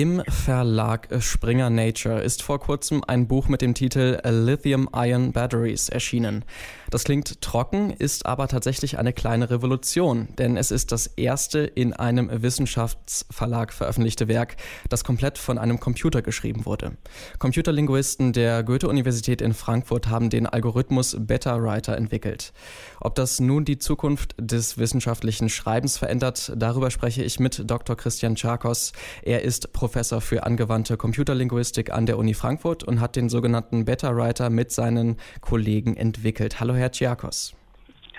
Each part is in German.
Im Verlag Springer Nature ist vor kurzem ein Buch mit dem Titel Lithium-Ion Batteries erschienen. Das klingt trocken, ist aber tatsächlich eine kleine Revolution, denn es ist das erste in einem Wissenschaftsverlag veröffentlichte Werk, das komplett von einem Computer geschrieben wurde. Computerlinguisten der Goethe-Universität in Frankfurt haben den Algorithmus BetaWriter entwickelt. Ob das nun die Zukunft des wissenschaftlichen Schreibens verändert, darüber spreche ich mit Dr. Christian Charkos. Er ist Professor für angewandte Computerlinguistik an der Uni Frankfurt und hat den sogenannten Beta Writer mit seinen Kollegen entwickelt. Hallo, Herr Chiakos.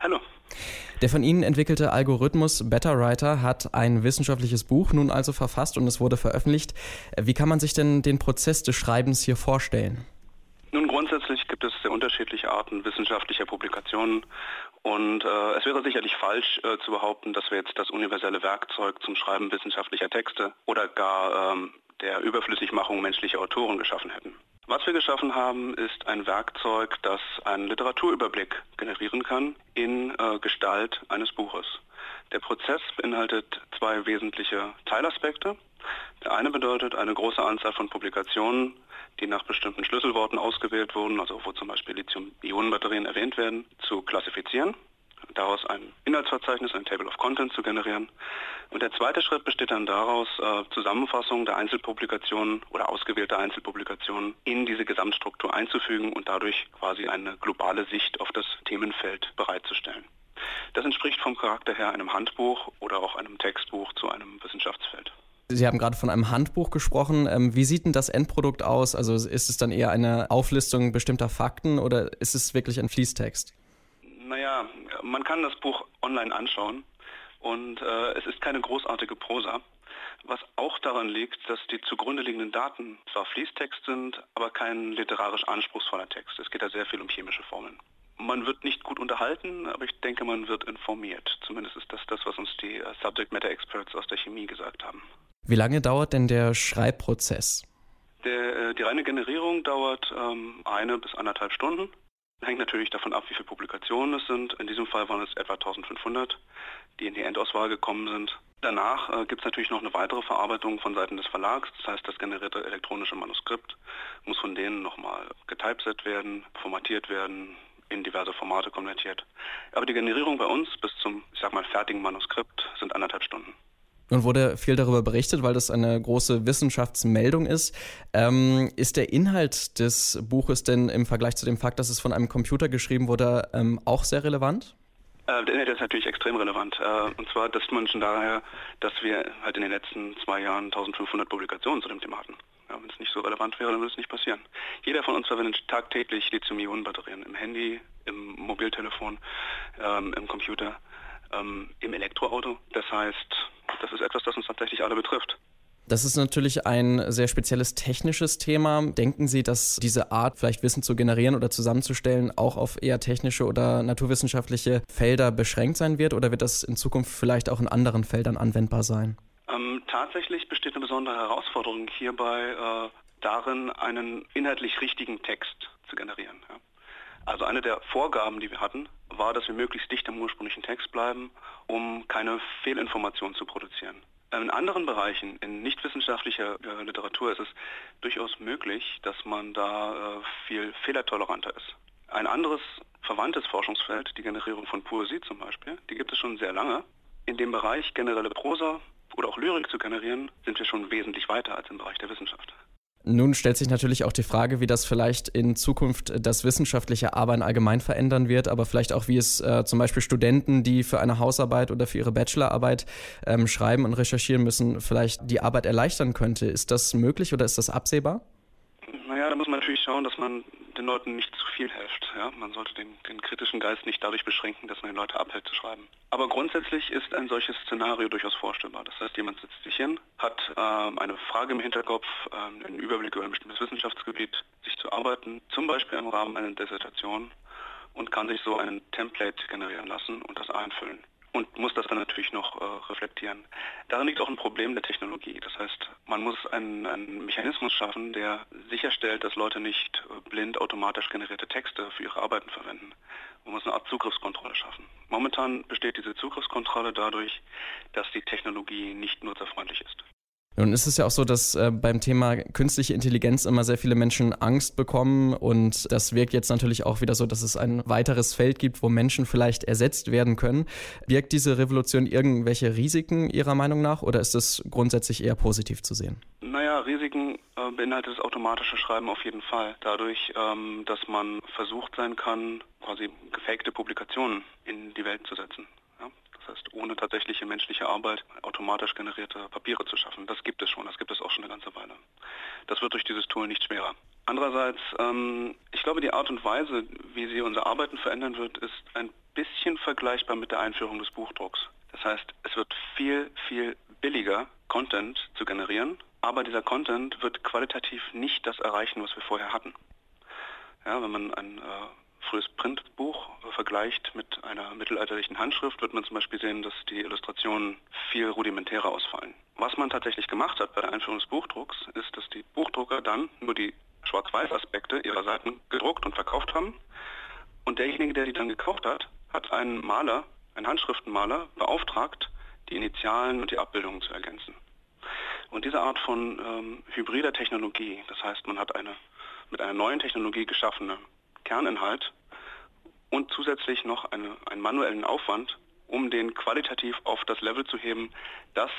Hallo. Der von Ihnen entwickelte Algorithmus Beta Writer hat ein wissenschaftliches Buch nun also verfasst und es wurde veröffentlicht. Wie kann man sich denn den Prozess des Schreibens hier vorstellen? Nun, grundsätzlich gibt es sehr unterschiedliche Arten wissenschaftlicher Publikationen und äh, es wäre sicherlich falsch äh, zu behaupten, dass wir jetzt das universelle Werkzeug zum Schreiben wissenschaftlicher Texte oder gar ähm, der Überflüssigmachung menschlicher Autoren geschaffen hätten. Was wir geschaffen haben, ist ein Werkzeug, das einen Literaturüberblick generieren kann in äh, Gestalt eines Buches. Der Prozess beinhaltet zwei wesentliche Teilaspekte. Der eine bedeutet eine große Anzahl von Publikationen, die nach bestimmten Schlüsselworten ausgewählt wurden, also wo zum Beispiel Lithium-Ionen-Batterien erwähnt werden, zu klassifizieren, daraus ein Inhaltsverzeichnis, ein Table of Content zu generieren. Und der zweite Schritt besteht dann daraus, äh, Zusammenfassungen der Einzelpublikationen oder ausgewählter Einzelpublikationen in diese Gesamtstruktur einzufügen und dadurch quasi eine globale Sicht auf das Themenfeld bereitzustellen. Das entspricht vom Charakter her einem Handbuch oder auch einem Textbuch zu einem Wissenschaftsfeld. Sie haben gerade von einem Handbuch gesprochen. Ähm, wie sieht denn das Endprodukt aus? Also ist es dann eher eine Auflistung bestimmter Fakten oder ist es wirklich ein Fließtext? Naja, man kann das Buch online anschauen und äh, es ist keine großartige Prosa, was auch daran liegt, dass die zugrunde liegenden Daten zwar Fließtext sind, aber kein literarisch anspruchsvoller Text. Es geht da sehr viel um chemische Formeln. Man wird nicht gut unterhalten, aber ich denke, man wird informiert. Zumindest ist das das, was uns die äh, Subject Matter Experts aus der Chemie gesagt haben. Wie lange dauert denn der Schreibprozess? Der, äh, die reine Generierung dauert ähm, eine bis anderthalb Stunden. Hängt natürlich davon ab, wie viele Publikationen es sind. In diesem Fall waren es etwa 1500, die in die Endauswahl gekommen sind. Danach äh, gibt es natürlich noch eine weitere Verarbeitung von Seiten des Verlags. Das heißt, das generierte elektronische Manuskript muss von denen nochmal getypeset werden, formatiert werden, in diverse Formate konvertiert. Aber die Generierung bei uns bis zum, ich sag mal, fertigen Manuskript sind anderthalb Stunden. Nun wurde viel darüber berichtet, weil das eine große Wissenschaftsmeldung ist. Ähm, ist der Inhalt des Buches denn im Vergleich zu dem Fakt, dass es von einem Computer geschrieben wurde, ähm, auch sehr relevant? Äh, der Inhalt ist natürlich extrem relevant. Äh, und zwar, das man schon daher, dass wir halt in den letzten zwei Jahren 1500 Publikationen zu dem Thema hatten. Ja, Wenn es nicht so relevant wäre, dann würde es nicht passieren. Jeder von uns verwendet tagtäglich Lithium-Ionen-Batterien im Handy, im Mobiltelefon, ähm, im Computer, ähm, im Elektroauto. Das heißt, das ist etwas, das uns tatsächlich alle betrifft. Das ist natürlich ein sehr spezielles technisches Thema. Denken Sie, dass diese Art, vielleicht Wissen zu generieren oder zusammenzustellen, auch auf eher technische oder naturwissenschaftliche Felder beschränkt sein wird? Oder wird das in Zukunft vielleicht auch in anderen Feldern anwendbar sein? Ähm, tatsächlich besteht eine besondere Herausforderung hierbei äh, darin, einen inhaltlich richtigen Text zu generieren. Ja. Also eine der Vorgaben, die wir hatten, war, dass wir möglichst dicht am ursprünglichen Text bleiben, um keine Fehlinformationen zu produzieren. In anderen Bereichen, in nichtwissenschaftlicher äh, Literatur, ist es durchaus möglich, dass man da äh, viel fehlertoleranter ist. Ein anderes verwandtes Forschungsfeld, die Generierung von Poesie zum Beispiel, die gibt es schon sehr lange. In dem Bereich generelle Prosa oder auch Lyrik zu generieren, sind wir schon wesentlich weiter als im Bereich der Wissenschaft. Nun stellt sich natürlich auch die Frage, wie das vielleicht in Zukunft das wissenschaftliche Arbeiten allgemein verändern wird, aber vielleicht auch, wie es äh, zum Beispiel Studenten, die für eine Hausarbeit oder für ihre Bachelorarbeit ähm, schreiben und recherchieren müssen, vielleicht die Arbeit erleichtern könnte. Ist das möglich oder ist das absehbar? Naja, da muss man natürlich schauen, dass man den Leuten nicht zu viel hilft. Ja? Man sollte den, den, kritischen Geist nicht dadurch beschränken, dass man die Leute abhält zu schreiben. Aber grundsätzlich ist ein solches Szenario durchaus vorstellbar. Das heißt, jemand sitzt sich hin, hat ähm, eine Frage im Hinterkopf, ähm, einen Überblick über ein bestimmtes Wissenschaftsgebiet, sich zu arbeiten, zum Beispiel im Rahmen einer Dissertation und kann sich so einen Template generieren lassen und das einfüllen. Und muss das dann natürlich noch äh, reflektieren. Darin liegt auch ein Problem der Technologie. Das heißt, man muss einen, einen Mechanismus schaffen, der sicherstellt, dass Leute nicht äh, blind automatisch generierte Texte für ihre Arbeiten verwenden. Man muss eine Art Zugriffskontrolle schaffen. Momentan besteht diese Zugriffskontrolle dadurch, dass die Technologie nicht nutzerfreundlich ist. Nun ist es ja auch so, dass äh, beim Thema künstliche Intelligenz immer sehr viele Menschen Angst bekommen und das wirkt jetzt natürlich auch wieder so, dass es ein weiteres Feld gibt, wo Menschen vielleicht ersetzt werden können. Wirkt diese Revolution irgendwelche Risiken Ihrer Meinung nach oder ist es grundsätzlich eher positiv zu sehen? Naja, Risiken äh, beinhaltet das automatische Schreiben auf jeden Fall. Dadurch, ähm, dass man versucht sein kann, quasi gefakte Publikationen in die Welt zu setzen. Ohne tatsächliche menschliche Arbeit automatisch generierte Papiere zu schaffen. Das gibt es schon, das gibt es auch schon eine ganze Weile. Das wird durch dieses Tool nicht schwerer. Andererseits, ähm, ich glaube, die Art und Weise, wie sie unser Arbeiten verändern wird, ist ein bisschen vergleichbar mit der Einführung des Buchdrucks. Das heißt, es wird viel, viel billiger, Content zu generieren, aber dieser Content wird qualitativ nicht das erreichen, was wir vorher hatten. Ja, wenn man ein äh, frühes Printbuch vergleicht mit einer mittelalterlichen Handschrift, wird man zum Beispiel sehen, dass die Illustrationen viel rudimentärer ausfallen. Was man tatsächlich gemacht hat bei der Einführung des Buchdrucks, ist, dass die Buchdrucker dann nur die Schwarz-Weiß-Aspekte ihrer Seiten gedruckt und verkauft haben. Und derjenige, der die dann gekauft hat, hat einen Maler, einen Handschriftenmaler, beauftragt, die Initialen und die Abbildungen zu ergänzen. Und diese Art von ähm, hybrider Technologie, das heißt, man hat eine mit einer neuen Technologie geschaffene Kerninhalt und zusätzlich noch eine, einen manuellen Aufwand, um den qualitativ auf das Level zu heben, das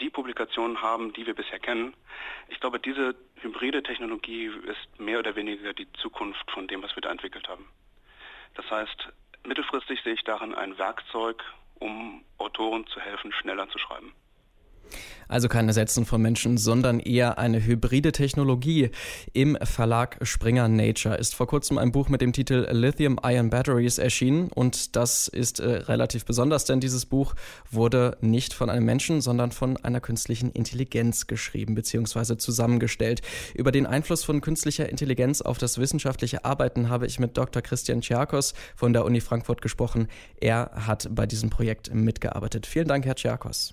die Publikationen haben, die wir bisher kennen. Ich glaube, diese hybride Technologie ist mehr oder weniger die Zukunft von dem, was wir da entwickelt haben. Das heißt, mittelfristig sehe ich darin ein Werkzeug, um Autoren zu helfen, schneller zu schreiben. Also kein Ersetzen von Menschen, sondern eher eine hybride Technologie. Im Verlag Springer Nature ist vor kurzem ein Buch mit dem Titel Lithium-Ion Batteries erschienen und das ist äh, relativ besonders, denn dieses Buch wurde nicht von einem Menschen, sondern von einer künstlichen Intelligenz geschrieben bzw. zusammengestellt. Über den Einfluss von künstlicher Intelligenz auf das wissenschaftliche Arbeiten habe ich mit Dr. Christian Tschiakos von der Uni Frankfurt gesprochen. Er hat bei diesem Projekt mitgearbeitet. Vielen Dank, Herr Tschiakos.